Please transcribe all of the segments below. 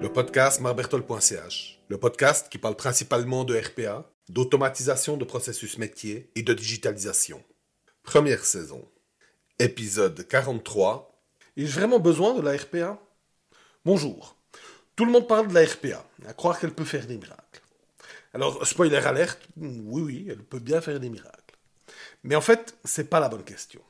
Le podcast marbertol.ch, le podcast qui parle principalement de RPA, d'automatisation de processus métiers et de digitalisation. Première saison. Épisode 43. Ai-je vraiment besoin de la RPA Bonjour. Tout le monde parle de la RPA, à croire qu'elle peut faire des miracles. Alors, spoiler alerte, oui, oui, elle peut bien faire des miracles. Mais en fait, c'est pas la bonne question.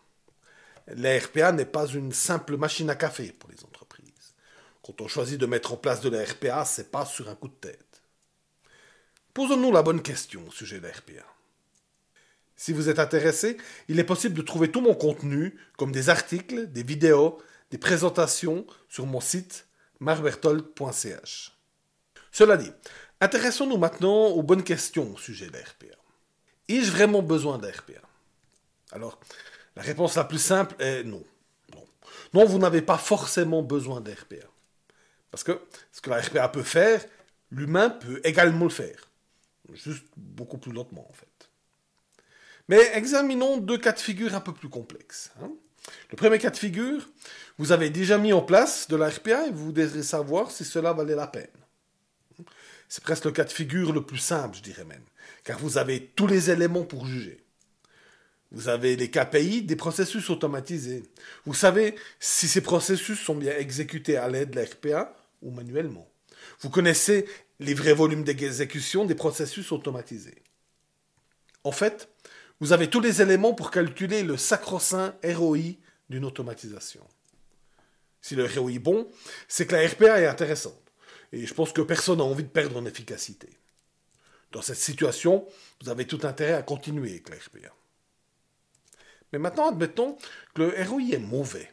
La RPA n'est pas une simple machine à café pour les entreprises. Quand on choisit de mettre en place de la RPA, c'est pas sur un coup de tête. Posons-nous la bonne question au sujet de la RPA. Si vous êtes intéressé, il est possible de trouver tout mon contenu, comme des articles, des vidéos, des présentations, sur mon site marbertold.ch. Cela dit, intéressons-nous maintenant aux bonnes questions au sujet de la RPA. Ai-je vraiment besoin de Alors, la réponse la plus simple est non. Non, non vous n'avez pas forcément besoin de RPA. Parce que ce que la RPA peut faire, l'humain peut également le faire. Juste beaucoup plus lentement, en fait. Mais examinons deux cas de figure un peu plus complexes. Hein. Le premier cas de figure, vous avez déjà mis en place de la RPA et vous désirez savoir si cela valait la peine. C'est presque le cas de figure le plus simple, je dirais même, car vous avez tous les éléments pour juger. Vous avez les KPI des processus automatisés. Vous savez si ces processus sont bien exécutés à l'aide de la RPA ou manuellement. Vous connaissez les vrais volumes d'exécution des processus automatisés. En fait, vous avez tous les éléments pour calculer le sacro-saint ROI d'une automatisation. Si le ROI est bon, c'est que la RPA est intéressante. Et je pense que personne n'a envie de perdre en efficacité. Dans cette situation, vous avez tout intérêt à continuer avec la RPA. Mais maintenant, admettons que le ROI est mauvais.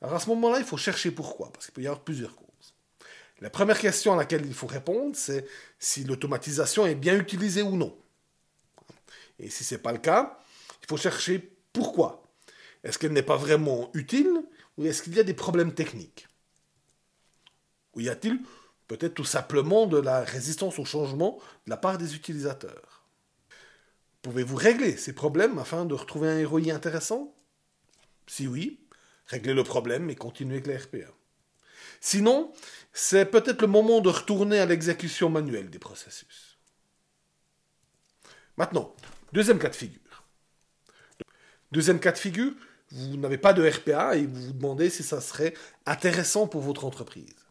Alors à ce moment-là, il faut chercher pourquoi, parce qu'il peut y avoir plusieurs causes. La première question à laquelle il faut répondre, c'est si l'automatisation est bien utilisée ou non. Et si ce n'est pas le cas, il faut chercher pourquoi. Est-ce qu'elle n'est pas vraiment utile ou est-ce qu'il y a des problèmes techniques? Ou y a-t-il peut-être tout simplement de la résistance au changement de la part des utilisateurs? Pouvez-vous régler ces problèmes afin de retrouver un ROI intéressant? Si oui, réglez le problème et continuez avec la RPA. Sinon, c'est peut-être le moment de retourner à l'exécution manuelle des processus. Maintenant, deuxième cas de figure. Deuxième cas de figure, vous n'avez pas de RPA et vous vous demandez si ça serait intéressant pour votre entreprise.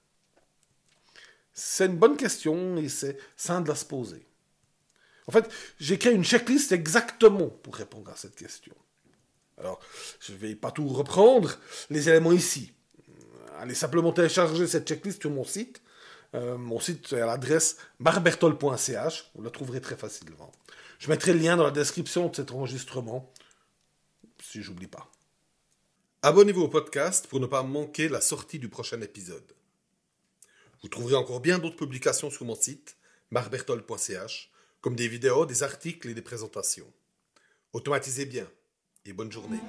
C'est une bonne question et c'est sain de la se poser. En fait, j'ai créé une checklist exactement pour répondre à cette question. Alors, je ne vais pas tout reprendre, les éléments ici. Allez simplement télécharger cette checklist sur mon site. Euh, mon site est à l'adresse barbertol.ch, vous la trouverez très facilement. Je mettrai le lien dans la description de cet enregistrement, si j'oublie pas. Abonnez-vous au podcast pour ne pas manquer la sortie du prochain épisode. Vous trouverez encore bien d'autres publications sur mon site, marbertol.ch, comme des vidéos, des articles et des présentations. Automatisez bien et bonne journée.